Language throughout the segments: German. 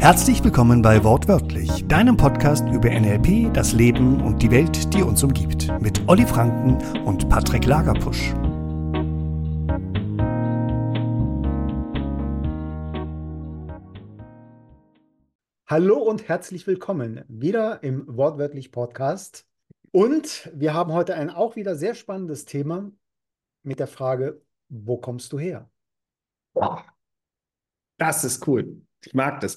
Herzlich willkommen bei Wortwörtlich, deinem Podcast über NLP, das Leben und die Welt, die uns umgibt, mit Olli Franken und Patrick Lagerpusch. Hallo und herzlich willkommen wieder im Wortwörtlich Podcast. Und wir haben heute ein auch wieder sehr spannendes Thema mit der Frage, wo kommst du her? Das ist cool. Ich mag das.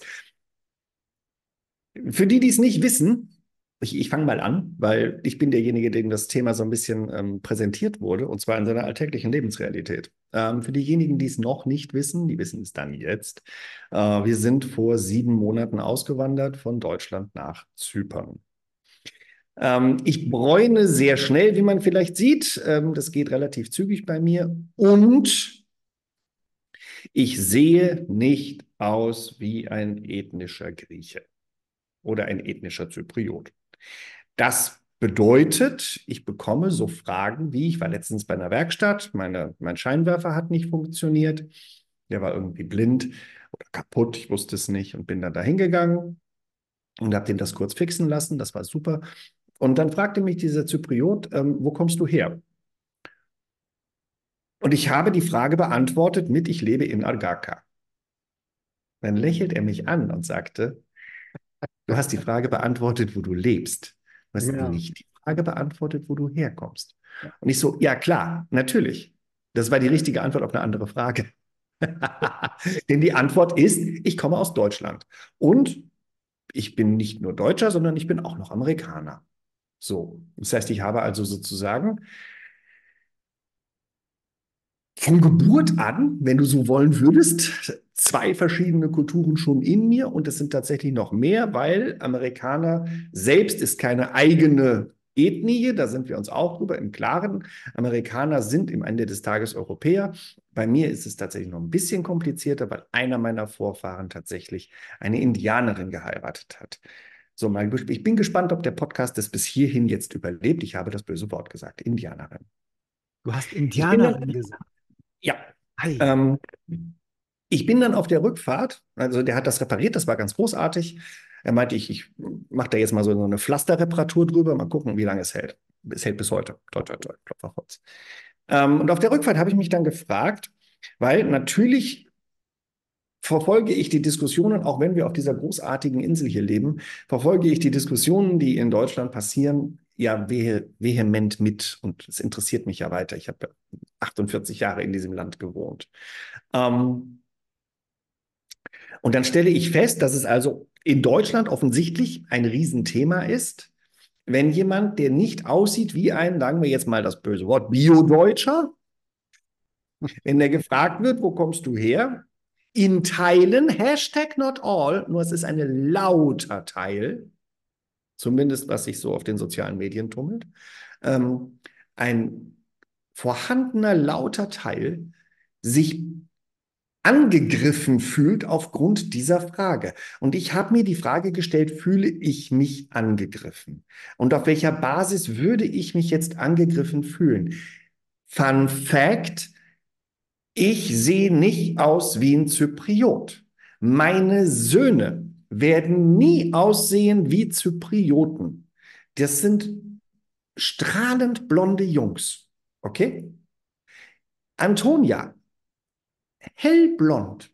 Für die, die es nicht wissen, ich, ich fange mal an, weil ich bin derjenige, dem das Thema so ein bisschen ähm, präsentiert wurde, und zwar in seiner alltäglichen Lebensrealität. Ähm, für diejenigen, die es noch nicht wissen, die wissen es dann jetzt. Äh, wir sind vor sieben Monaten ausgewandert von Deutschland nach Zypern. Ähm, ich bräune sehr schnell, wie man vielleicht sieht. Ähm, das geht relativ zügig bei mir. Und ich sehe nicht aus wie ein ethnischer Grieche oder ein ethnischer Zypriot. Das bedeutet, ich bekomme so Fragen wie, ich war letztens bei einer Werkstatt, meine, mein Scheinwerfer hat nicht funktioniert, der war irgendwie blind oder kaputt, ich wusste es nicht und bin dann da hingegangen und habe den das kurz fixen lassen, das war super. Und dann fragte mich dieser Zypriot, ähm, wo kommst du her? Und ich habe die Frage beantwortet mit, ich lebe in Argaka. Dann lächelt er mich an und sagte, du hast die Frage beantwortet, wo du lebst. Du hast ja. nicht die Frage beantwortet, wo du herkommst. Und ich so, ja klar, natürlich. Das war die richtige Antwort auf eine andere Frage. Denn die Antwort ist, ich komme aus Deutschland. Und ich bin nicht nur Deutscher, sondern ich bin auch noch Amerikaner. So, das heißt, ich habe also sozusagen von Geburt an, wenn du so wollen würdest, zwei verschiedene Kulturen schon in mir und es sind tatsächlich noch mehr, weil Amerikaner selbst ist keine eigene Ethnie, da sind wir uns auch drüber im Klaren. Amerikaner sind im Ende des Tages Europäer. Bei mir ist es tatsächlich noch ein bisschen komplizierter, weil einer meiner Vorfahren tatsächlich eine Indianerin geheiratet hat. So, mal, ich bin gespannt, ob der Podcast das bis hierhin jetzt überlebt. Ich habe das böse Wort gesagt, Indianerin. Du hast Indianerin gesagt. Ja. Ähm, ich bin dann auf der Rückfahrt, also der hat das repariert, das war ganz großartig. Er meinte, ich, ich mache da jetzt mal so eine Pflasterreparatur drüber, mal gucken, wie lange es hält. Es hält bis heute. Toi, toi, toi, Klopf auf Holz. Ähm, und auf der Rückfahrt habe ich mich dann gefragt, weil natürlich verfolge ich die Diskussionen, auch wenn wir auf dieser großartigen Insel hier leben, verfolge ich die Diskussionen, die in Deutschland passieren, ja veh vehement mit und es interessiert mich ja weiter. Ich habe 48 Jahre in diesem Land gewohnt. Ähm, und dann stelle ich fest, dass es also in Deutschland offensichtlich ein Riesenthema ist, wenn jemand, der nicht aussieht wie ein, sagen wir jetzt mal das böse Wort, Bio-Deutscher, wenn der gefragt wird, wo kommst du her, in Teilen, Hashtag not all, nur es ist ein lauter Teil, zumindest was sich so auf den sozialen Medien tummelt, ähm, ein vorhandener lauter Teil sich angegriffen fühlt aufgrund dieser Frage. Und ich habe mir die Frage gestellt, fühle ich mich angegriffen? Und auf welcher Basis würde ich mich jetzt angegriffen fühlen? Fun Fact, ich sehe nicht aus wie ein Zypriot. Meine Söhne werden nie aussehen wie Zyprioten. Das sind strahlend blonde Jungs. Okay? Antonia, hellblond.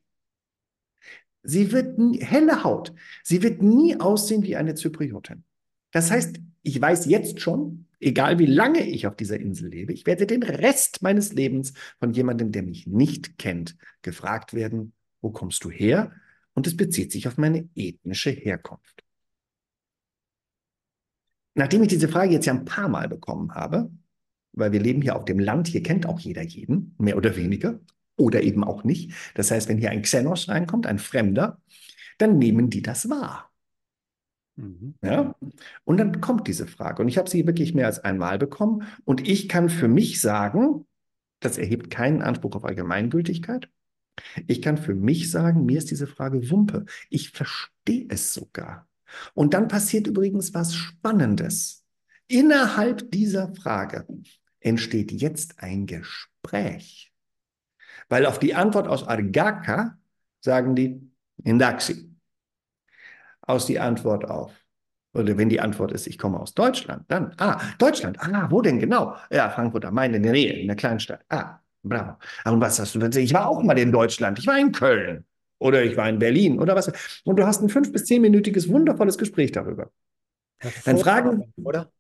Sie wird nie, helle Haut. Sie wird nie aussehen wie eine Zypriotin. Das heißt, ich weiß jetzt schon, egal wie lange ich auf dieser Insel lebe, ich werde den Rest meines Lebens von jemandem, der mich nicht kennt, gefragt werden, wo kommst du her? Und es bezieht sich auf meine ethnische Herkunft. Nachdem ich diese Frage jetzt ja ein paar Mal bekommen habe, weil wir leben hier auf dem Land, hier kennt auch jeder jeden, mehr oder weniger, oder eben auch nicht. Das heißt, wenn hier ein Xenos reinkommt, ein Fremder, dann nehmen die das wahr. Mhm. Ja? Und dann kommt diese Frage. Und ich habe sie wirklich mehr als einmal bekommen. Und ich kann für mich sagen, das erhebt keinen Anspruch auf Allgemeingültigkeit. Ich kann für mich sagen, mir ist diese Frage Wumpe. Ich verstehe es sogar. Und dann passiert übrigens was Spannendes. Innerhalb dieser Frage entsteht jetzt ein Gespräch. Weil auf die Antwort aus Argaka sagen die Indaxi. aus die Antwort auf. Oder wenn die Antwort ist, ich komme aus Deutschland, dann, ah, Deutschland, ah, wo denn genau? Ja, Frankfurt am Main in der Nähe, in der Kleinstadt. Ah, bravo. Und was hast du denn? Ich war auch mal in Deutschland, ich war in Köln oder ich war in Berlin oder was. Und du hast ein fünf- bis zehnminütiges, wundervolles Gespräch darüber. Dann fragen, oder?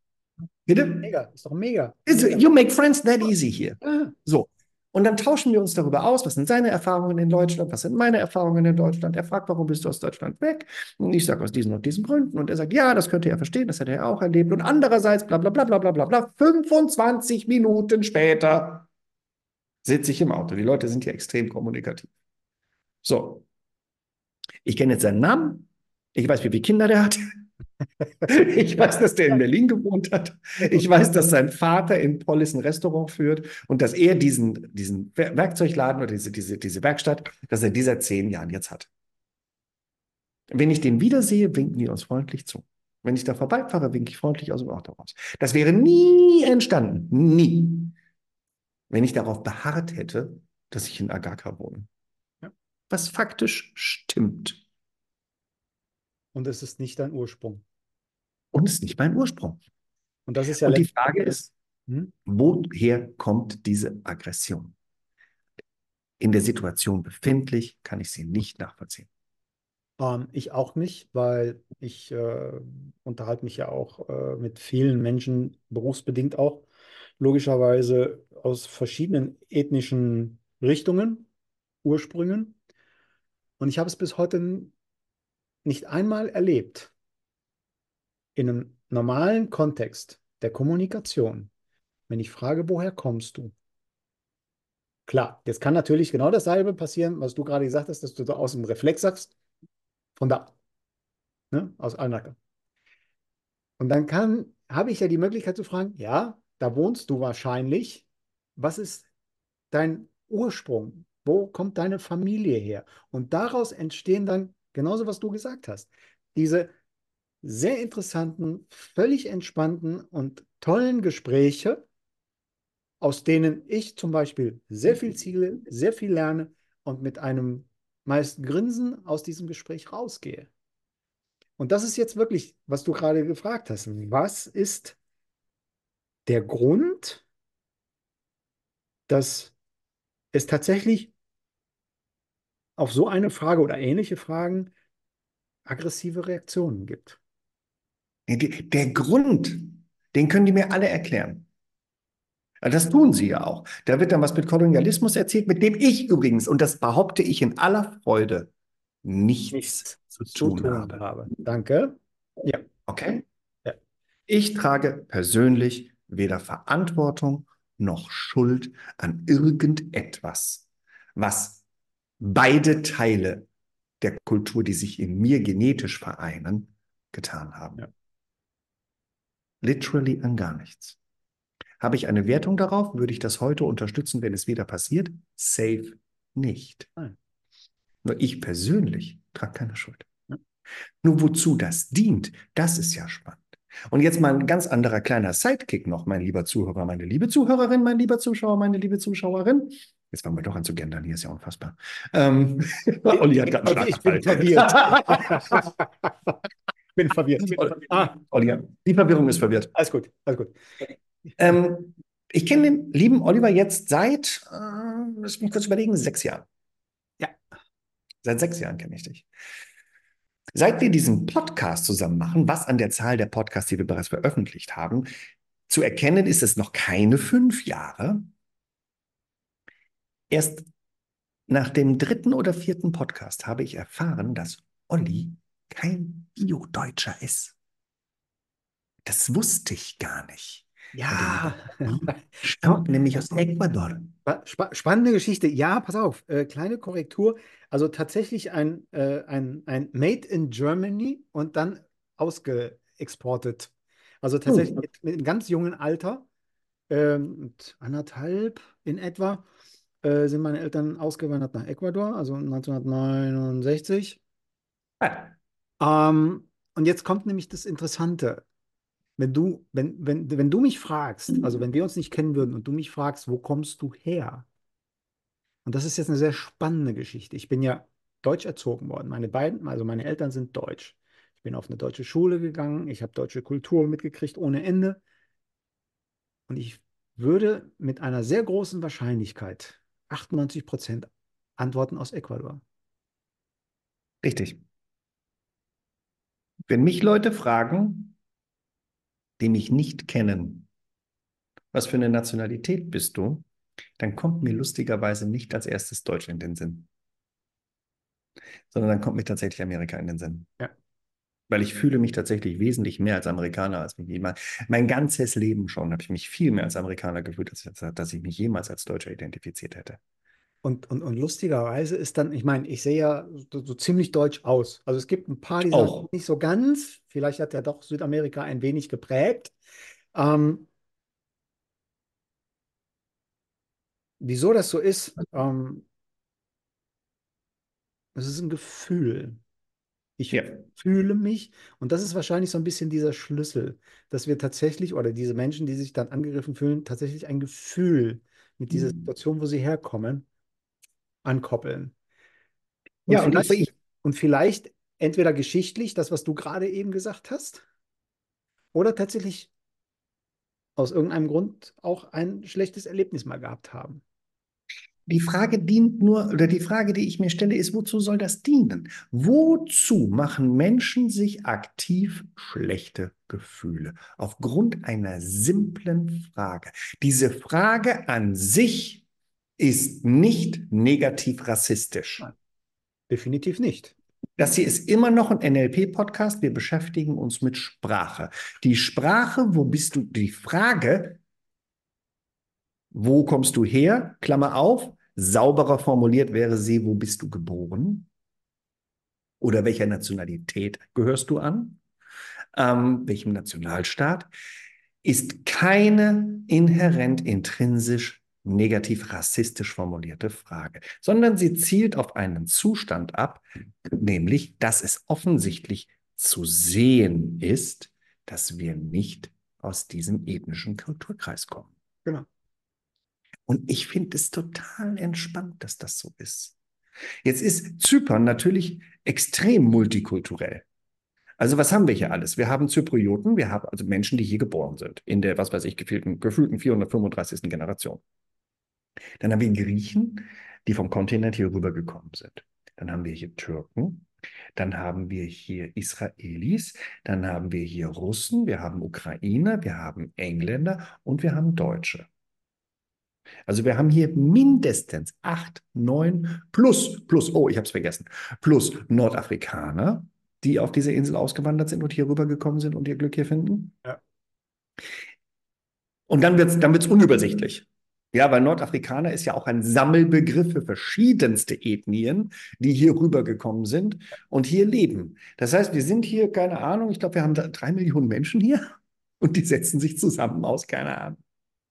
Bitte? Mega, ist doch mega. You make friends that easy here. So. Und dann tauschen wir uns darüber aus, was sind seine Erfahrungen in Deutschland, was sind meine Erfahrungen in Deutschland. Er fragt, warum bist du aus Deutschland weg? Und ich sage, aus diesen und diesen Gründen. Und er sagt, ja, das könnte er verstehen, das hätte er auch erlebt. Und andererseits, bla bla bla bla bla bla bla. 25 Minuten später sitze ich im Auto. Die Leute sind ja extrem kommunikativ. So. Ich kenne jetzt seinen Namen. Ich weiß, wie viele Kinder der hat. Ich weiß, dass der in Berlin gewohnt hat. Ich weiß, dass sein Vater in Pollis ein Restaurant führt und dass er diesen, diesen Werkzeugladen oder diese, diese, diese Werkstatt, dass er dieser zehn Jahren jetzt hat. Wenn ich den wiedersehe, winken die uns freundlich zu. Wenn ich da vorbeifahre, winke ich freundlich aus dem Auto raus. Das wäre nie entstanden. Nie. Wenn ich darauf beharrt hätte, dass ich in Agaka wohne. Ja. Was faktisch stimmt. Und es ist nicht dein Ursprung. Und es ist nicht mein Ursprung. Und das ist ja Und die Frage ist, hm? woher kommt diese Aggression? In der Situation befindlich kann ich sie nicht nachvollziehen. Ähm, ich auch nicht, weil ich äh, unterhalte mich ja auch äh, mit vielen Menschen, berufsbedingt auch, logischerweise aus verschiedenen ethnischen Richtungen, Ursprüngen. Und ich habe es bis heute nicht einmal erlebt, in einem normalen Kontext der Kommunikation, wenn ich frage, woher kommst du? Klar, jetzt kann natürlich genau dasselbe passieren, was du gerade gesagt hast, dass du da aus dem Reflex sagst, von da, ne, aus Alnacke. Und dann kann, habe ich ja die Möglichkeit zu fragen, ja, da wohnst du wahrscheinlich. Was ist dein Ursprung? Wo kommt deine Familie her? Und daraus entstehen dann genauso, was du gesagt hast, diese sehr interessanten, völlig entspannten und tollen Gespräche, aus denen ich zum Beispiel sehr viel ziele, sehr viel lerne und mit einem meist Grinsen aus diesem Gespräch rausgehe. Und das ist jetzt wirklich, was du gerade gefragt hast. Was ist der Grund, dass es tatsächlich auf so eine Frage oder ähnliche Fragen aggressive Reaktionen gibt? Der Grund, den können die mir alle erklären. Das tun sie ja auch. Da wird dann was mit Kolonialismus erzählt, mit dem ich übrigens, und das behaupte ich in aller Freude, nichts, nichts zu tun, tun habe. habe. Danke. Ja. Okay? Ja. Ich trage persönlich weder Verantwortung noch Schuld an irgendetwas, was beide Teile der Kultur, die sich in mir genetisch vereinen, getan haben. Ja literally an gar nichts. Habe ich eine Wertung darauf? Würde ich das heute unterstützen, wenn es wieder passiert? Safe nicht. Nein. Nur ich persönlich trage keine Schuld. Ja. Nur wozu das dient, das ist ja spannend. Und jetzt mal ein ganz anderer kleiner Sidekick noch, mein lieber Zuhörer, meine liebe Zuhörerin, mein lieber Zuschauer, meine liebe Zuschauerin. Jetzt fangen wir doch an zu gendern, hier ist ja unfassbar. Ähm, Olli hat gerade einen Schlaganfall. Ich bin verwirrt. bin verwirrt. Bin verwirrt. Ah, Oliver, die Verwirrung ist verwirrt. Alles gut, alles gut. Ähm, ich kenne den lieben Oliver jetzt seit, äh, lass mich kurz überlegen, sechs Jahren. Ja. Seit sechs Jahren kenne ich dich. Seit wir diesen Podcast zusammen machen, was an der Zahl der Podcasts, die wir bereits veröffentlicht haben, zu erkennen ist es noch keine fünf Jahre. Erst nach dem dritten oder vierten Podcast habe ich erfahren, dass Olli kein Bio-Deutscher ist. Das wusste ich gar nicht. Ja, stammt nämlich aus Ecuador. Sp spannende Geschichte. Ja, pass auf, äh, kleine Korrektur. Also tatsächlich ein, äh, ein, ein Made in Germany und dann ausgeexportet. Also tatsächlich oh. mit, mit einem ganz jungen Alter, äh, anderthalb in etwa, äh, sind meine Eltern ausgewandert nach Ecuador, also 1969. Ah. Ähm, und jetzt kommt nämlich das Interessante. Wenn du, wenn, wenn, wenn du mich fragst, also wenn wir uns nicht kennen würden und du mich fragst, wo kommst du her? Und das ist jetzt eine sehr spannende Geschichte. Ich bin ja deutsch erzogen worden. Meine beiden, also meine Eltern sind deutsch. Ich bin auf eine deutsche Schule gegangen, ich habe deutsche Kultur mitgekriegt ohne Ende. Und ich würde mit einer sehr großen Wahrscheinlichkeit 98 Prozent antworten aus Ecuador. Richtig. Wenn mich Leute fragen, die mich nicht kennen, was für eine Nationalität bist du, dann kommt mir lustigerweise nicht als erstes Deutsch in den Sinn, sondern dann kommt mir tatsächlich Amerika in den Sinn. Ja. Weil ich fühle mich tatsächlich wesentlich mehr als Amerikaner, als mich jemals. Mein ganzes Leben schon habe ich mich viel mehr als Amerikaner gefühlt, als dass ich mich jemals als Deutscher identifiziert hätte. Und, und, und lustigerweise ist dann, ich meine, ich sehe ja so, so, ziemlich deutsch aus. Also es gibt ein paar, die sind nicht so ganz. Vielleicht hat ja doch Südamerika ein wenig geprägt. Ähm, wieso das so ist, ähm, es ist ein Gefühl. Ich ja. fühle mich, und das ist wahrscheinlich so ein bisschen dieser Schlüssel, dass wir tatsächlich, oder diese Menschen, die sich dann angegriffen fühlen, tatsächlich ein Gefühl mit dieser mhm. Situation, wo sie herkommen, ankoppeln. Und ja, vielleicht, und, ich, und vielleicht entweder geschichtlich, das, was du gerade eben gesagt hast, oder tatsächlich aus irgendeinem Grund auch ein schlechtes Erlebnis mal gehabt haben. Die Frage dient nur, oder die Frage, die ich mir stelle, ist, wozu soll das dienen? Wozu machen Menschen sich aktiv schlechte Gefühle? Aufgrund einer simplen Frage. Diese Frage an sich ist nicht negativ rassistisch. Nein, definitiv nicht. Das hier ist immer noch ein NLP-Podcast. Wir beschäftigen uns mit Sprache. Die Sprache, wo bist du? Die Frage, wo kommst du her? Klammer auf. Sauberer formuliert wäre sie, wo bist du geboren? Oder welcher Nationalität gehörst du an? Ähm, welchem Nationalstaat? Ist keine inhärent intrinsisch negativ rassistisch formulierte Frage, sondern sie zielt auf einen Zustand ab, nämlich, dass es offensichtlich zu sehen ist, dass wir nicht aus diesem ethnischen Kulturkreis kommen. Genau. Und ich finde es total entspannt, dass das so ist. Jetzt ist Zypern natürlich extrem multikulturell. Also was haben wir hier alles? Wir haben Zyprioten, wir haben also Menschen, die hier geboren sind, in der, was weiß ich, gefühlten, gefühlten 435. Generation. Dann haben wir Griechen, die vom Kontinent hier rübergekommen sind. Dann haben wir hier Türken. Dann haben wir hier Israelis. Dann haben wir hier Russen. Wir haben Ukrainer. Wir haben Engländer und wir haben Deutsche. Also wir haben hier mindestens acht, neun plus, plus, oh, ich habe es vergessen, plus Nordafrikaner, die auf diese Insel ausgewandert sind und hier rübergekommen sind und ihr Glück hier finden. Ja. Und dann wird es dann wird's unübersichtlich. Ja, weil Nordafrikaner ist ja auch ein Sammelbegriff für verschiedenste Ethnien, die hier rübergekommen sind und hier leben. Das heißt, wir sind hier, keine Ahnung, ich glaube, wir haben drei Millionen Menschen hier und die setzen sich zusammen aus, keine Ahnung,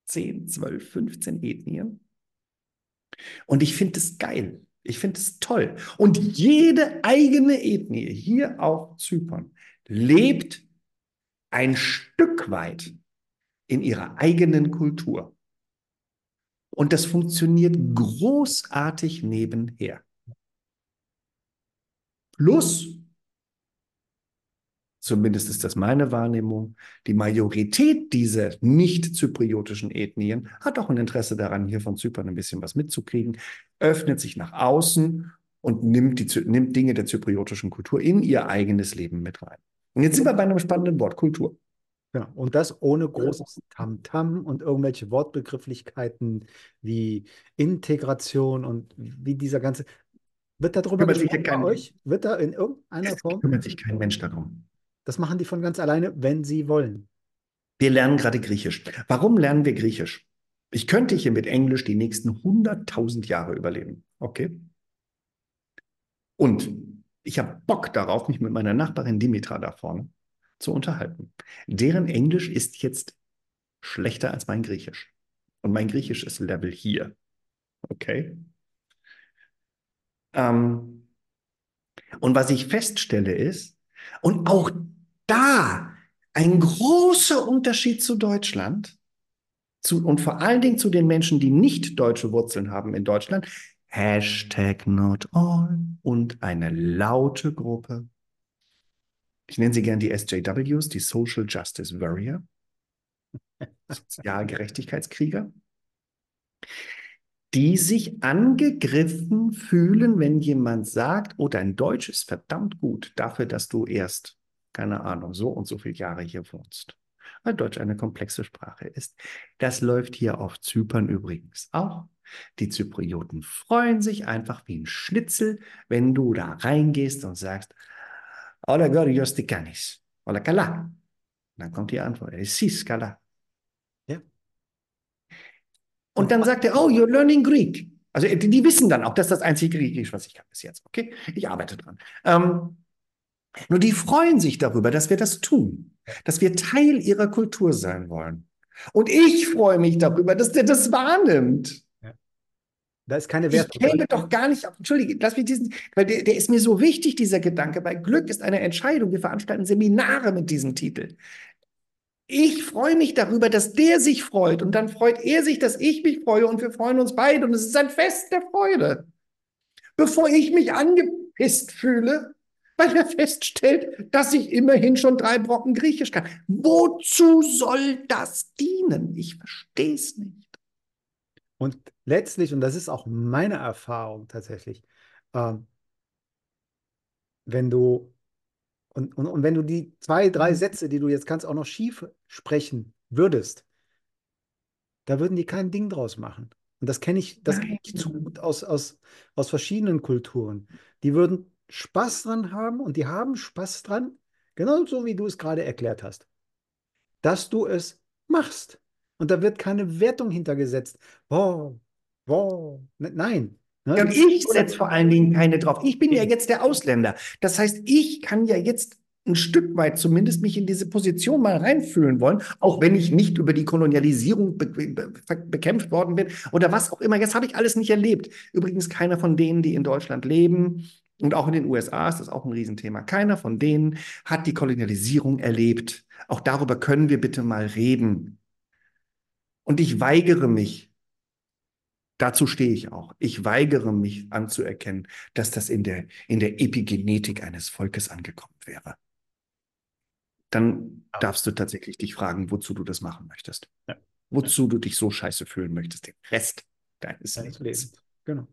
10, 12, 15 Ethnien. Und ich finde es geil. Ich finde es toll. Und jede eigene Ethnie hier auf Zypern lebt ein Stück weit in ihrer eigenen Kultur. Und das funktioniert großartig nebenher. Plus, zumindest ist das meine Wahrnehmung, die Majorität dieser nicht-zypriotischen Ethnien hat auch ein Interesse daran, hier von Zypern ein bisschen was mitzukriegen, öffnet sich nach außen und nimmt, die, nimmt Dinge der zypriotischen Kultur in ihr eigenes Leben mit rein. Und jetzt sind wir bei einem spannenden Wort, Kultur. Ja, und das ohne großes Tamtam -Tam und irgendwelche Wortbegrifflichkeiten wie Integration und wie dieser ganze. Wird darüber gesprochen bei euch? Wird da in irgendeiner es Form? Kümmert sich kein Mensch darum. Das machen die von ganz alleine, wenn sie wollen. Wir lernen gerade Griechisch. Warum lernen wir Griechisch? Ich könnte hier mit Englisch die nächsten 100.000 Jahre überleben. Okay? Und ich habe Bock darauf, mich mit meiner Nachbarin Dimitra da vorne zu unterhalten. Deren Englisch ist jetzt schlechter als mein Griechisch. Und mein Griechisch ist Level hier. Okay? Ähm, und was ich feststelle ist, und auch da ein großer Unterschied zu Deutschland, zu, und vor allen Dingen zu den Menschen, die nicht deutsche Wurzeln haben in Deutschland, Hashtag not all und eine laute Gruppe Ich nenne sie gern die SJWs, die Social Justice Warrior, Sozialgerechtigkeitskrieger, die sich angegriffen fühlen, wenn jemand sagt, oh, dein Deutsch ist verdammt gut dafür, dass du erst, keine Ahnung, so und so viele Jahre hier wohnst. Weil Deutsch eine komplexe Sprache ist. Das läuft hier auf Zypern übrigens auch. Die Zyprioten freuen sich einfach wie ein Schnitzel, wenn du da reingehst und sagst, Hola Gorios Tikanis. Hola Kala. Dann kommt die Antwort, Sis Kala. Ja. Und dann sagt er, oh, you're learning Greek. Also die, wissen dann auch, das ist das einzige Griechisch, was ich kann bis jetzt. Okay, ich arbeite dran. Ähm, nur die freuen sich darüber, dass wir das tun, dass wir Teil ihrer Kultur sein wollen. Und ich freue mich darüber, dass der das wahrnimmt. Da ist keine Wertung. Ich käme doch gar nicht auf, entschuldige, lass mich diesen, weil der, der ist mir so wichtig, dieser Gedanke, weil Glück ist eine Entscheidung. Wir veranstalten Seminare mit diesem Titel. Ich freue mich darüber, dass der sich freut und dann freut er sich, dass ich mich freue und wir freuen uns beide und es ist ein Fest der Freude. Bevor ich mich angepisst fühle, weil er feststellt, dass ich immerhin schon drei Brocken Griechisch kann. Wozu soll das dienen? Ich verstehe es nicht. Und letztlich, und das ist auch meine Erfahrung tatsächlich, ähm, wenn du, und, und, und wenn du die zwei, drei mhm. Sätze, die du jetzt kannst, auch noch schief sprechen würdest, da würden die kein Ding draus machen. Und das kenne ich, das kenne ich zu gut aus, aus, aus verschiedenen Kulturen. Die würden Spaß dran haben und die haben Spaß dran, genauso wie du es gerade erklärt hast, dass du es machst. Und da wird keine Wertung hintergesetzt. Wow, wow, ne, nein. Ne? Ja, und ich setze vor allen Dingen keine drauf. Ich bin ja jetzt der Ausländer. Das heißt, ich kann ja jetzt ein Stück weit zumindest mich in diese Position mal reinfühlen wollen, auch wenn ich nicht über die Kolonialisierung be be bekämpft worden bin oder was auch immer. Jetzt habe ich alles nicht erlebt. Übrigens keiner von denen, die in Deutschland leben und auch in den USA ist das auch ein Riesenthema. Keiner von denen hat die Kolonialisierung erlebt. Auch darüber können wir bitte mal reden. Und ich weigere mich, dazu stehe ich auch, ich weigere mich anzuerkennen, dass das in der, in der Epigenetik eines Volkes angekommen wäre. Dann darfst du tatsächlich dich fragen, wozu du das machen möchtest. Ja. Wozu du dich so scheiße fühlen möchtest, den Rest deines Lebens. Lebens. Genau.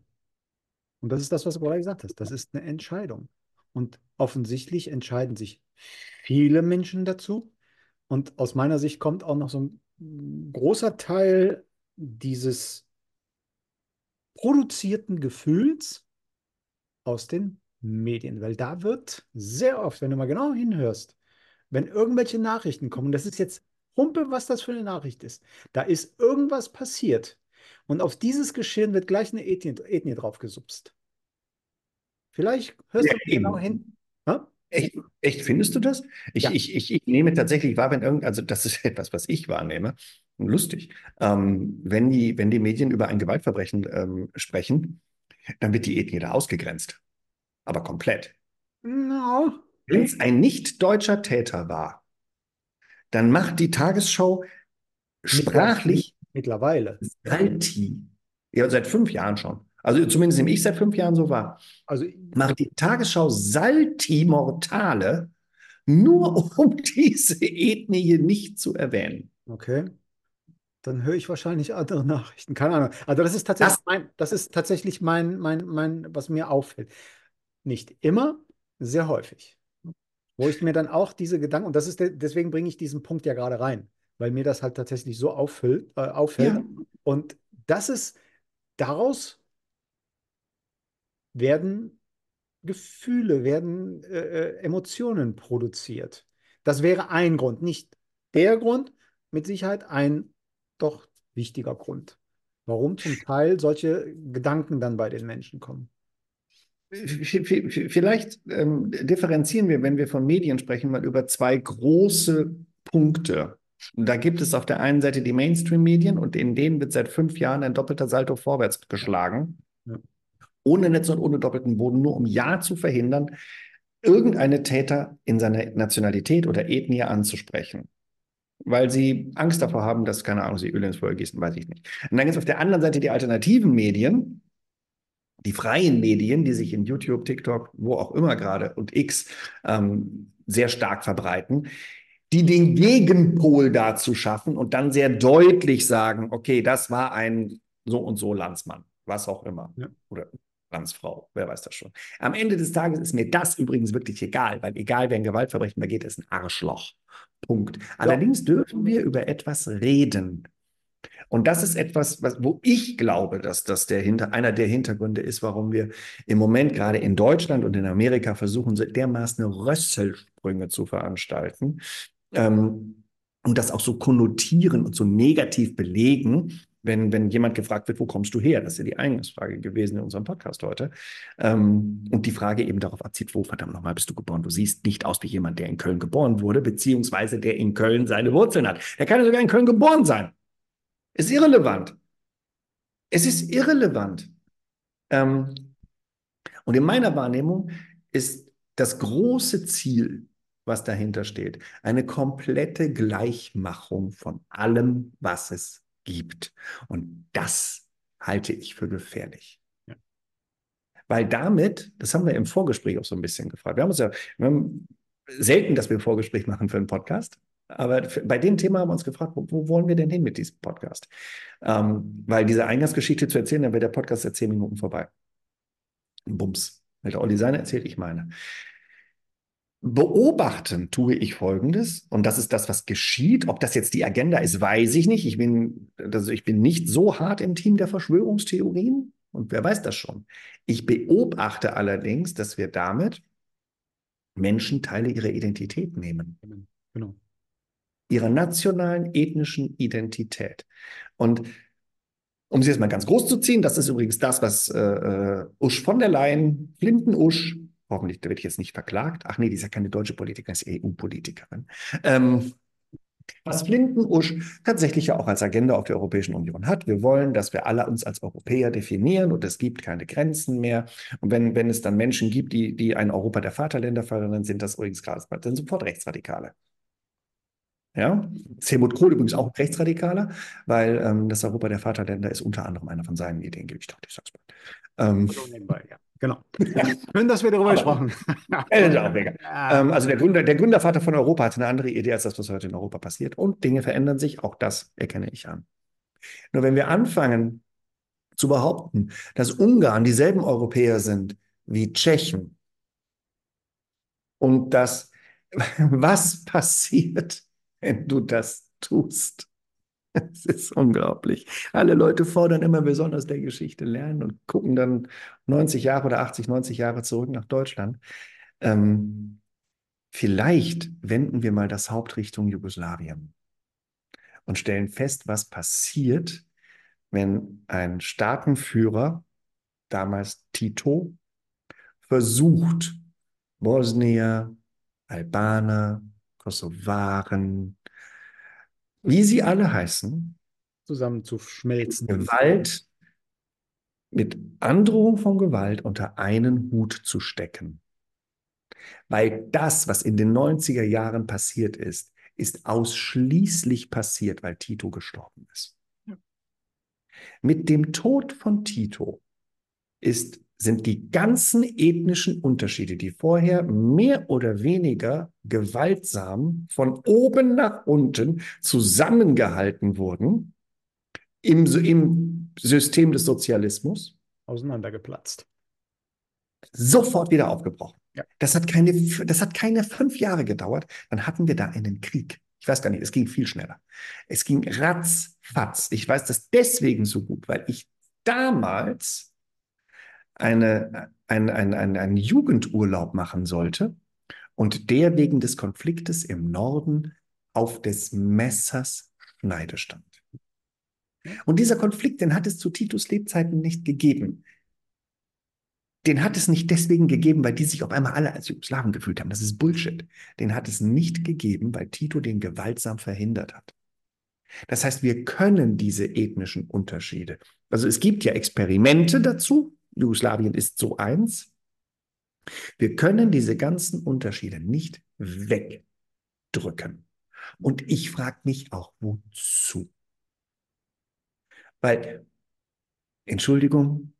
Und das ist das, was du gerade gesagt hast. Das ist eine Entscheidung. Und offensichtlich entscheiden sich viele Menschen dazu. Und aus meiner Sicht kommt auch noch so ein großer Teil dieses produzierten Gefühls aus den Medien, weil da wird sehr oft, wenn du mal genau hinhörst, wenn irgendwelche Nachrichten kommen, das ist jetzt Humpe, was das für eine Nachricht ist, da ist irgendwas passiert und auf dieses Geschehen wird gleich eine Ethnie, Ethnie drauf gesupst. Vielleicht hörst ja, du genau hin. Ha? Echt, echt, findest du das? Ich, ja. ich, ich, ich, nehme tatsächlich wahr, wenn irgend, also das ist etwas, was ich wahrnehme, lustig, ähm, wenn, die, wenn die Medien über ein Gewaltverbrechen ähm, sprechen, dann wird die Ethnie da ausgegrenzt. Aber komplett. No. Wenn es ein nicht-deutscher Täter war, dann macht die Tagesschau sprachlich mittlerweile. Salti. Ja, seit fünf Jahren schon also zumindest nehme ich seit fünf Jahren so wahr, also, macht die Tagesschau Salti Mortale, nur um diese Ethnie nicht zu erwähnen. Okay. Dann höre ich wahrscheinlich andere Nachrichten. Keine Ahnung. Also das ist tatsächlich, das, mein, das ist tatsächlich mein, mein, mein, was mir auffällt. Nicht immer, sehr häufig. Wo ich mir dann auch diese Gedanken, und das ist de, deswegen bringe ich diesen Punkt ja gerade rein, weil mir das halt tatsächlich so auffällt. Äh, auffällt. Ja. Und das ist daraus werden Gefühle, werden äh, äh, Emotionen produziert. Das wäre ein Grund, nicht der Grund, mit Sicherheit ein doch wichtiger Grund, warum zum Teil solche Gedanken dann bei den Menschen kommen. Vielleicht ähm, differenzieren wir, wenn wir von Medien sprechen, mal über zwei große Punkte. Da gibt es auf der einen Seite die Mainstream-Medien und in denen wird seit fünf Jahren ein doppelter Salto vorwärts geschlagen. Ja ohne Netz und ohne doppelten Boden, nur um ja zu verhindern, irgendeine Täter in seiner Nationalität oder Ethnie anzusprechen. Weil sie Angst davor haben, dass, keine Ahnung, sie Öl ins Feuer gießen, weiß ich nicht. Und dann gibt es auf der anderen Seite die alternativen Medien, die freien Medien, die sich in YouTube, TikTok, wo auch immer gerade und X ähm, sehr stark verbreiten, die den Gegenpol dazu schaffen und dann sehr deutlich sagen, okay, das war ein so und so Landsmann, was auch immer. Ja. Oder Landsfrau, wer weiß das schon. Am Ende des Tages ist mir das übrigens wirklich egal, weil egal, wer ein Gewaltverbrechen begeht, ist ein Arschloch. Punkt. Allerdings dürfen wir über etwas reden. Und das ist etwas, was, wo ich glaube, dass das der Hinter, einer der Hintergründe ist, warum wir im Moment gerade in Deutschland und in Amerika versuchen, so dermaßen Rösselsprünge zu veranstalten ähm, und das auch so konnotieren und so negativ belegen, wenn, wenn jemand gefragt wird, wo kommst du her? Das ist ja die Eingangsfrage gewesen in unserem Podcast heute. Ähm, und die Frage eben darauf abzieht, wo verdammt nochmal bist du geboren? Du siehst nicht aus wie jemand, der in Köln geboren wurde, beziehungsweise der in Köln seine Wurzeln hat. Er kann ja sogar in Köln geboren sein. Ist irrelevant. Es ist irrelevant. Ähm, und in meiner Wahrnehmung ist das große Ziel, was dahinter steht, eine komplette Gleichmachung von allem, was es gibt. Und das halte ich für gefährlich. Ja. Weil damit, das haben wir im Vorgespräch auch so ein bisschen gefragt. Wir haben uns ja wir haben selten, dass wir ein Vorgespräch machen für einen Podcast. Aber bei dem Thema haben wir uns gefragt, wo, wo wollen wir denn hin mit diesem Podcast? Ähm, weil diese Eingangsgeschichte zu erzählen, dann wäre der Podcast ja zehn Minuten vorbei. Bums. Der Olli seine erzählt, ich meine. Beobachten tue ich Folgendes, und das ist das, was geschieht. Ob das jetzt die Agenda ist, weiß ich nicht. Ich bin, also ich bin nicht so hart im Team der Verschwörungstheorien, und wer weiß das schon. Ich beobachte allerdings, dass wir damit Menschen Teile ihrer Identität nehmen. Genau. Ihrer nationalen, ethnischen Identität. Und um sie jetzt mal ganz groß zu ziehen, das ist übrigens das, was äh, äh Usch von der Leyen, Flinten Usch, hoffentlich werde ich jetzt nicht verklagt. Ach nee, die ist ja keine deutsche Politikerin, ist EU-Politikerin. Ähm, was Flintenusch tatsächlich ja auch als Agenda auf der Europäischen Union hat. Wir wollen, dass wir alle uns als Europäer definieren und es gibt keine Grenzen mehr. Und wenn, wenn es dann Menschen gibt, die, die ein Europa der Vaterländer fördern, dann sind das übrigens gerade dann sofort Rechtsradikale. Ja, Helmut Kohl übrigens auch Rechtsradikaler, weil ähm, das Europa der Vaterländer ist unter anderem einer von seinen Ideen, gebe ich doch, sag's mal. Ähm, ja. Genau. Schön, dass wir darüber gesprochen haben. ähm, also der, Gründer, der Gründervater von Europa hat eine andere Idee als das, was heute in Europa passiert. Und Dinge verändern sich, auch das erkenne ich an. Nur wenn wir anfangen zu behaupten, dass Ungarn dieselben Europäer sind wie Tschechen und dass was passiert, wenn du das tust? Es ist unglaublich. Alle Leute fordern immer, wir sollen aus der Geschichte lernen und gucken dann 90 Jahre oder 80, 90 Jahre zurück nach Deutschland. Ähm, vielleicht wenden wir mal das Hauptrichtung Jugoslawien und stellen fest, was passiert, wenn ein Staatenführer, damals Tito, versucht, Bosnier, Albaner, Kosovaren, wie sie alle heißen, zusammenzuschmelzen. Gewalt mit Androhung von Gewalt unter einen Hut zu stecken. Weil das, was in den 90er Jahren passiert ist, ist ausschließlich passiert, weil Tito gestorben ist. Ja. Mit dem Tod von Tito ist sind die ganzen ethnischen Unterschiede, die vorher mehr oder weniger gewaltsam von oben nach unten zusammengehalten wurden im, im System des Sozialismus, auseinandergeplatzt. Sofort wieder aufgebrochen. Ja. Das, hat keine, das hat keine fünf Jahre gedauert. Dann hatten wir da einen Krieg. Ich weiß gar nicht, es ging viel schneller. Es ging ratzfatz. Ich weiß das deswegen so gut, weil ich damals eine, ein, ein, ein, einen Jugendurlaub machen sollte und der wegen des Konfliktes im Norden auf des Messers Schneide stand. Und dieser Konflikt, den hat es zu Titus Lebzeiten nicht gegeben. Den hat es nicht deswegen gegeben, weil die sich auf einmal alle als Jugoslawen gefühlt haben. Das ist Bullshit. Den hat es nicht gegeben, weil Tito den gewaltsam verhindert hat. Das heißt, wir können diese ethnischen Unterschiede. Also es gibt ja Experimente dazu, Jugoslawien ist so eins. Wir können diese ganzen Unterschiede nicht wegdrücken. Und ich frage mich auch, wozu? Weil, Entschuldigung,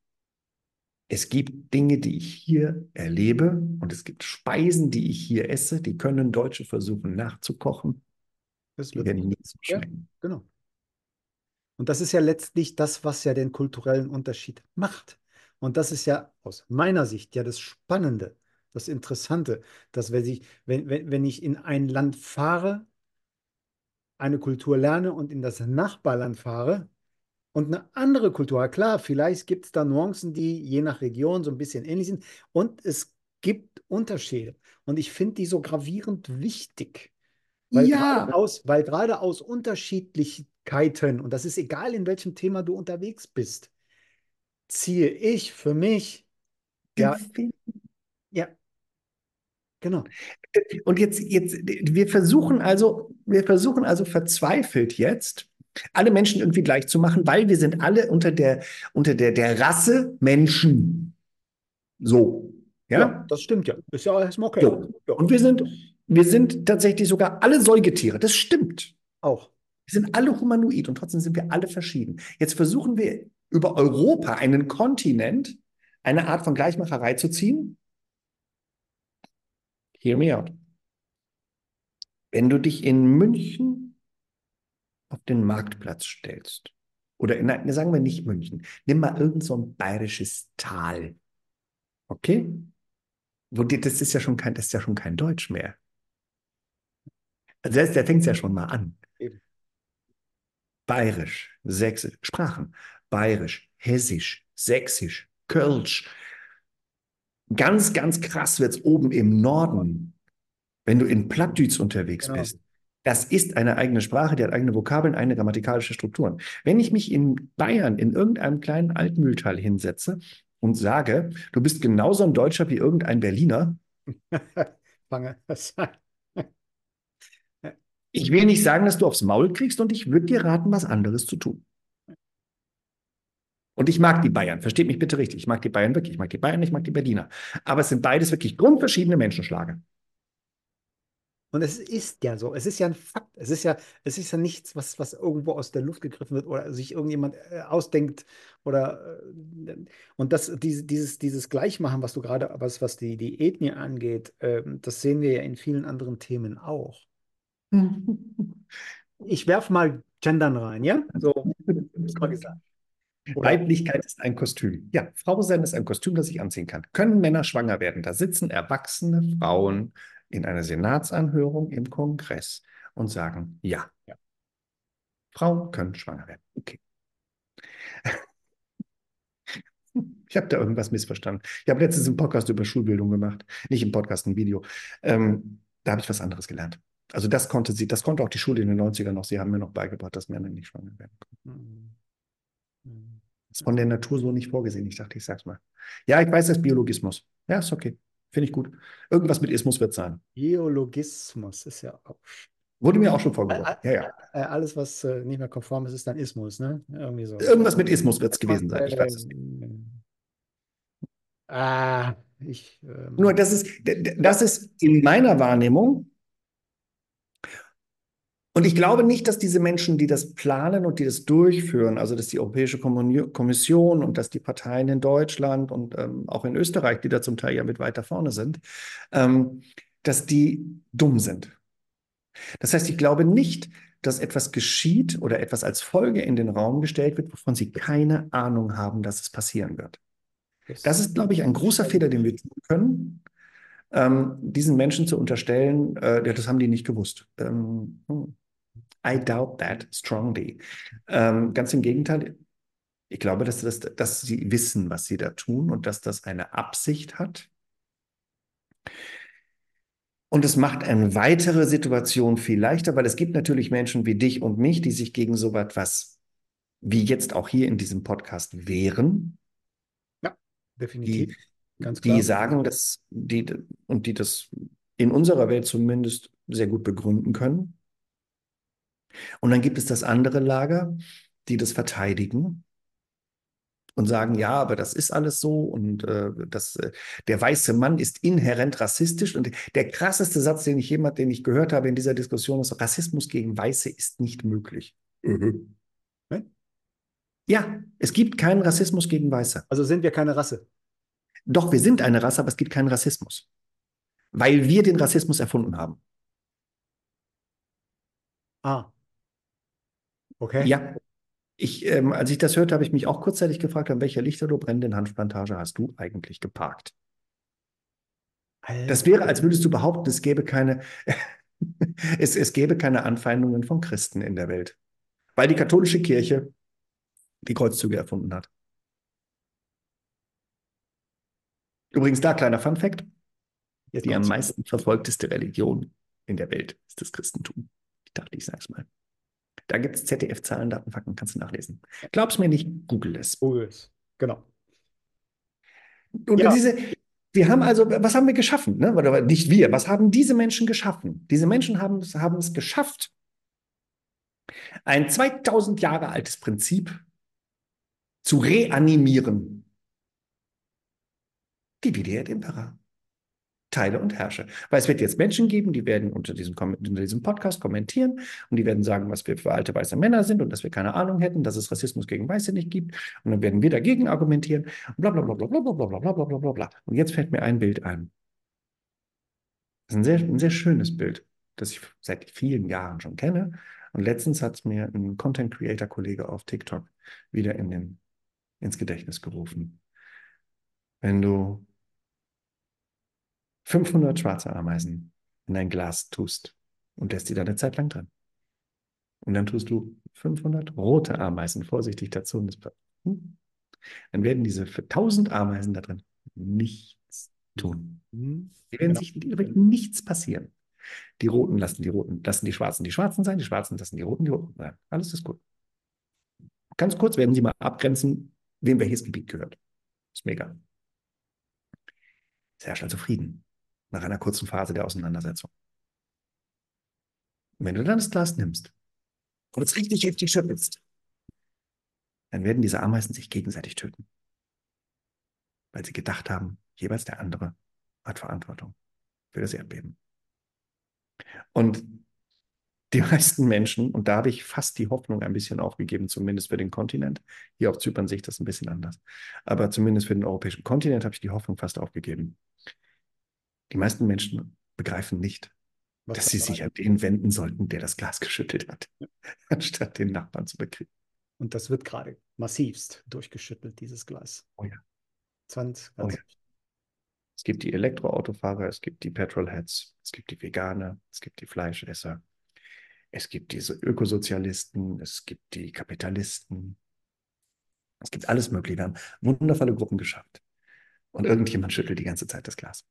es gibt Dinge, die ich hier erlebe und es gibt Speisen, die ich hier esse, die können Deutsche versuchen nachzukochen. Das wird nicht. so Ja, schmecken. genau. Und das ist ja letztlich das, was ja den kulturellen Unterschied macht. Und das ist ja aus meiner Sicht ja das Spannende, das Interessante, dass wenn ich, wenn, wenn, wenn ich in ein Land fahre, eine Kultur lerne und in das Nachbarland fahre und eine andere Kultur, klar, vielleicht gibt es da Nuancen, die je nach Region so ein bisschen ähnlich sind und es gibt Unterschiede. Und ich finde die so gravierend wichtig. Weil gerade Ja, aus, weil gerade aus Unterschiedlichkeiten, und das ist egal, in welchem Thema du unterwegs bist, ziehe ich für mich, ja, ja, genau. Und jetzt, jetzt, wir versuchen also, wir versuchen also verzweifelt jetzt, alle Menschen irgendwie gleich zu machen, weil wir sind alle unter der, unter der, der Rasse Menschen. So. Ja, Ja? das stimmt ja. Ist ja erstmal okay. So. Ja, Und wir sind, wir sind tatsächlich sogar alle Säugetiere. Das stimmt. auch. Wir sind alle humanoid und trotzdem sind wir alle verschieden. Jetzt versuchen wir über Europa, einen Kontinent, eine Art von Gleichmacherei zu ziehen. Hear me out. Wenn du dich in München auf den Marktplatz stellst, oder in, sagen wir nicht München, nimm mal irgend so ein bayerisches Tal. Okay? Das ist ja schon kein, das ist ja schon kein Deutsch mehr. Also das, da fängt es ja schon mal an. Bayerisch, Sächsisch, Sprachen. Bayerisch, Hessisch, Sächsisch, Kölsch. Ganz, ganz krass wird es oben im Norden, wenn du in Plattdütsch unterwegs Genau. bist. Das ist eine eigene Sprache, die hat eigene Vokabeln, eigene grammatikalische Strukturen. Wenn ich mich in Bayern in irgendeinem kleinen Altmühltal hinsetze und sage, du bist genauso ein Deutscher wie irgendein Berliner, Fange das an. ich will nicht sagen, dass du aufs Maul kriegst und ich würde dir raten, was anderes zu tun. Und ich mag die Bayern, versteht mich bitte richtig. Ich mag die Bayern wirklich. Ich mag die Bayern, ich mag die Berliner. Aber es sind beides wirklich grundverschiedene Menschenschlage. Und es ist ja so, es ist ja ein Fakt. Es ist ja, es ist ja nichts, was, was irgendwo aus der Luft gegriffen wird oder sich irgendjemand äh, ausdenkt oder äh, und das, diese, dieses, dieses Gleichmachen, was du gerade, was, was die, die Ethnie angeht, ähm, das sehen wir ja in vielen anderen Themen auch. Ich werfe mal Gendern rein, ja? So, ist mal gesagt. Oder, Weiblichkeit ist ein Kostüm. Ja, Frau sein ist ein Kostüm, das ich anziehen kann. Können Männer schwanger werden? Da sitzen erwachsene Frauen in einer Senatsanhörung im Kongress und sagen, ja, Ja. Frauen können schwanger werden. Okay. Ich habe da irgendwas missverstanden. Ich habe letztens einen Podcast über Schulbildung gemacht. Nicht im Podcast, ein Video. Ähm, da habe ich was anderes gelernt. Also das konnte sie, das konnte auch die Schule in den 90ern noch. Sie haben mir noch beigebracht, dass Männer nicht schwanger werden können. Hm. ist von der Natur so nicht vorgesehen. Ich dachte, ich sag's mal. Ja, ich weiß, das ist Biologismus. Ja, ist okay. Finde ich gut. Irgendwas mit Ismus wird sein. Biologismus ist ja auch. Wurde mir auch schon vorgeworfen. Ja, ja. Alles, was äh, nicht mehr konform ist, ist dann Ismus, ne? Irgendwie so. Irgendwas mit Ismus wird es gewesen sein. Ich weiß es nicht. Ah, ich. Ähm, Nur, das ist, das ist in meiner Wahrnehmung. Und ich glaube nicht, dass diese Menschen, die das planen und die das durchführen, also dass die Europäische Kommission und dass die Parteien in Deutschland und ähm, auch in Österreich, die da zum Teil ja mit weiter vorne sind, ähm, dass die dumm sind. Das heißt, ich glaube nicht, dass etwas geschieht oder etwas als Folge in den Raum gestellt wird, wovon sie keine Ahnung haben, dass es passieren wird. Das ist, glaube ich, ein großer Fehler, den wir tun können, ähm, diesen Menschen zu unterstellen, äh, das haben die nicht gewusst. Ähm, hm. I doubt that strongly. Ähm, ganz im Gegenteil, ich glaube, dass, das, dass sie wissen, was sie da tun und dass das eine Absicht hat. Und es macht eine weitere Situation viel leichter, weil es gibt natürlich Menschen wie dich und mich, die sich gegen so etwas wie jetzt auch hier in diesem Podcast wehren, definitiv. die, Ganz die klar. sagen, dass die und die das in unserer Welt zumindest sehr gut begründen können. Und dann gibt es das andere Lager, die das verteidigen und sagen, ja, aber das ist alles so und äh, das, äh, der weiße Mann ist inhärent rassistisch. Und der krasseste Satz, den ich jemand, den ich gehört habe in dieser Diskussion, ist, Rassismus gegen Weiße ist nicht möglich. Mhm. Ne? Ja, es gibt keinen Rassismus gegen Weiße. Also sind wir keine Rasse. Doch, wir sind eine Rasse, aber es gibt keinen Rassismus. Weil wir den Rassismus erfunden haben. Ah. Okay. Ja. Ich, ähm, als ich das hörte, habe ich mich auch kurzzeitig gefragt, an welcher Lichterloh brennenden Hanfplantage hast du eigentlich geparkt? Das wäre, als würdest du behaupten, es gäbe keine, es, es gäbe keine Anfeindungen von Christen in der Welt. Weil die katholische Kirche die Kreuzzüge erfunden hat. Übrigens, da kleiner Fun Fact. die am meisten verfolgteste Religion in der Welt ist das Christentum. Ich dachte, ich sage es mal. Da gibt es ZDF-Zahlen, Daten, Fakten, kannst du nachlesen. Glaub's mir nicht, google es. Google es, genau. Und ja. diese, wir haben also, was haben wir geschaffen? Ne? Oder nicht wir, was haben diese Menschen geschaffen? Diese Menschen haben, haben es geschafft, ein 2000 Jahre altes Prinzip zu reanimieren. Divide et Impera teile und herrsche. Weil es wird jetzt Menschen geben, die werden unter diesem, unter diesem Podcast kommentieren und die werden sagen, was wir für alte weiße Männer sind und dass wir keine Ahnung hätten, dass es Rassismus gegen Weiße nicht gibt. Und dann werden wir dagegen argumentieren und bla bla bla bla bla bla bla bla bla bla bla. Und jetzt fällt mir ein Bild ein. Das ist ein sehr, ein sehr schönes Bild, das ich seit vielen Jahren schon kenne. Und letztens hat es mir ein Content Creator Kollege auf TikTok wieder in den, ins Gedächtnis gerufen. Wenn du 500 schwarze Ameisen in ein Glas tust und lässt die da eine Zeit lang drin. Und dann tust du 500 rote Ameisen vorsichtig dazu. Hm? Dann werden diese 1000 Ameisen da drin nichts tun. Mhm. Die werden genau. sich wird nichts passieren. Die Roten lassen die Roten, lassen die Schwarzen die Schwarzen sein, die Schwarzen lassen die Roten die Roten sein. Alles ist gut. Ganz kurz werden Sie mal abgrenzen, wem welches Gebiet gehört. Ist mega. Es herrscht also Frieden nach einer kurzen Phase der Auseinandersetzung. Und wenn du dann das Glas nimmst und es richtig heftig schüttelst, dann werden diese Ameisen sich gegenseitig töten. Weil sie gedacht haben, jeweils der andere hat Verantwortung für das Erdbeben. Und die meisten Menschen, und da habe ich fast die Hoffnung ein bisschen aufgegeben, zumindest für den Kontinent. Hier auf Zypern sehe ich das ein bisschen anders. Aber zumindest für den europäischen Kontinent habe ich die Hoffnung fast aufgegeben. Die meisten Menschen begreifen nicht, Was dass sie sich an den wenden sollten, der das Glas geschüttelt hat, anstatt den Nachbarn zu bekriegen. Und das wird gerade massivst durchgeschüttelt, dieses Glas. Oh ja. 20, oh ja. Es gibt die Elektroautofahrer, es gibt die Petrolheads, es gibt die Veganer, es gibt die Fleischesser, es gibt diese Ökosozialisten, es gibt die Kapitalisten. Es gibt alles Mögliche. Wir haben wundervolle Gruppen geschafft. Und irgendjemand schüttelt die ganze Zeit das Glas.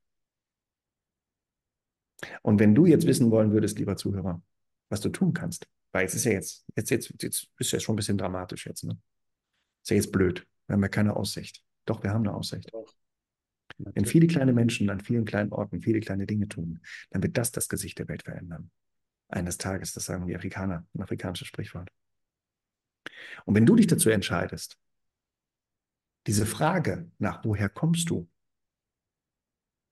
Und wenn du jetzt wissen wollen würdest, lieber Zuhörer, was du tun kannst, weil es ist ja jetzt, jetzt, jetzt, jetzt ist ja schon ein bisschen dramatisch jetzt, ne? Ist ja jetzt blöd. Wir haben ja keine Aussicht. Doch, wir haben eine Aussicht. Wenn viele kleine Menschen an vielen kleinen Orten viele kleine Dinge tun, dann wird das das Gesicht der Welt verändern. Eines Tages, das sagen die Afrikaner, ein afrikanisches Sprichwort. Und wenn du dich dazu entscheidest, diese Frage nach woher kommst du,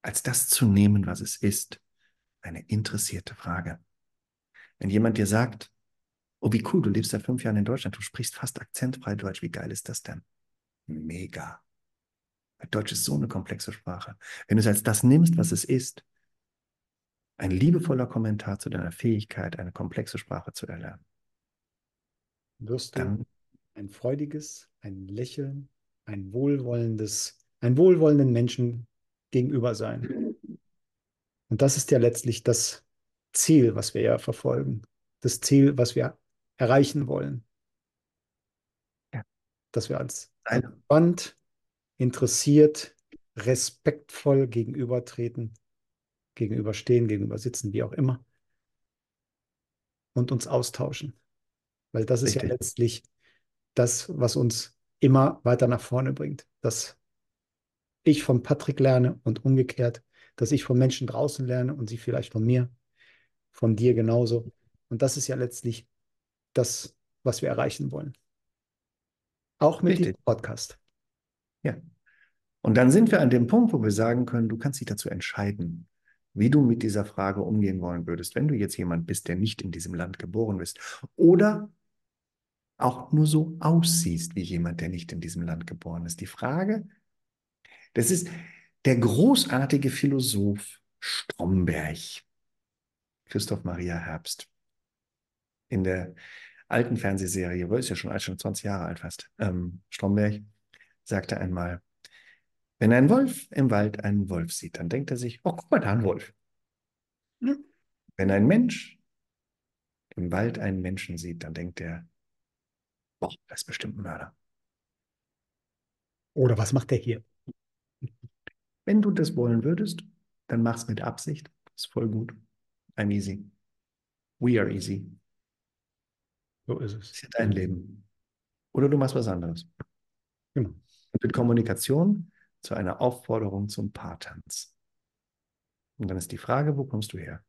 als das zu nehmen, was es ist, eine interessierte Frage. Wenn jemand dir sagt, oh, wie cool, du lebst seit fünf Jahren in Deutschland, du sprichst fast akzentfrei Deutsch, wie geil ist das denn? Mega. Deutsch ist so eine komplexe Sprache. Wenn du es als das nimmst, was es ist, ein liebevoller Kommentar zu deiner Fähigkeit, eine komplexe Sprache zu erlernen, wirst du dann ein freudiges, ein Lächeln, ein wohlwollendes, ein wohlwollenden Menschen gegenüber sein. Und das ist ja letztlich das Ziel, was wir ja verfolgen. Das Ziel, was wir erreichen wollen. Ja. Dass wir als Band interessiert, respektvoll gegenübertreten, gegenüberstehen, gegenüber sitzen, wie auch immer. Und uns austauschen. Weil das Richtig. ist ja letztlich das, was uns immer weiter nach vorne bringt. Dass ich von Patrick lerne und umgekehrt dass ich von Menschen draußen lerne und sie vielleicht von mir, von dir genauso. Und das ist ja letztlich das, was wir erreichen wollen. Auch mit Richtig. dem Podcast. Ja. Und dann sind wir an dem Punkt, wo wir sagen können, du kannst dich dazu entscheiden, wie du mit dieser Frage umgehen wollen würdest, wenn du jetzt jemand bist, der nicht in diesem Land geboren bist oder auch nur so aussiehst wie jemand, der nicht in diesem Land geboren ist. Die Frage Das ist der großartige Philosoph Stromberg, Christoph Maria Herbst. In der alten Fernsehserie, wo ist ja schon alt, schon 20 Jahre alt fast, ähm, Stromberg, sagte einmal, wenn ein Wolf im Wald einen Wolf sieht, dann denkt er sich, oh, guck mal da, ein Wolf. Ja. Wenn ein Mensch im Wald einen Menschen sieht, dann denkt er, boah, das ist bestimmt ein Mörder. Oder was macht der hier? Wenn du das wollen würdest, dann mach's mit Absicht. Das ist voll gut. I'm easy. We are easy. So ist es. Das ist ja dein Leben. Oder du machst was anderes. Genau. Und mit Kommunikation zu einer Aufforderung zum Paartanz. Und dann ist die Frage, wo kommst du her?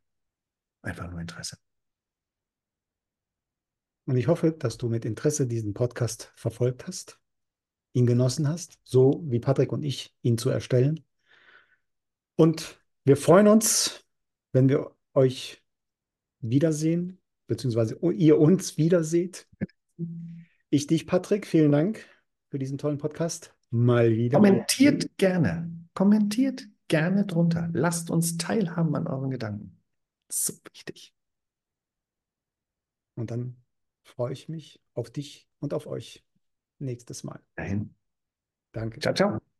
Einfach nur Interesse. Und ich hoffe, dass du mit Interesse diesen Podcast verfolgt hast, ihn genossen hast, so wie Patrick und ich ihn zu erstellen. Und wir freuen uns, wenn wir euch wiedersehen, beziehungsweise ihr uns wiederseht. Ich dich, Patrick, vielen Dank für diesen tollen Podcast. Mal wieder. Kommentiert gerne. Kommentiert gerne drunter. Lasst uns teilhaben an euren Gedanken. So wichtig. Und dann freue ich mich auf dich und auf euch nächstes Mal. Dahin. Danke. Ciao, ciao.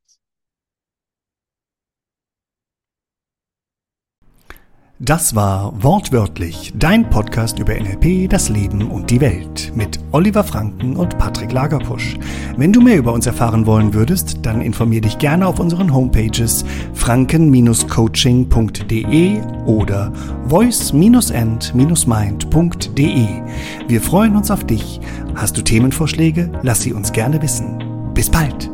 Das war wortwörtlich dein Podcast über NLP, das Leben und die Welt mit Oliver Franken und Patrick Lagerpusch. Wenn du mehr über uns erfahren wollen würdest, dann informier dich gerne auf unseren Homepages franken-coaching.de oder voice-end-mind.de. Wir freuen uns auf dich. Hast du Themenvorschläge? Lass sie uns gerne wissen. Bis bald!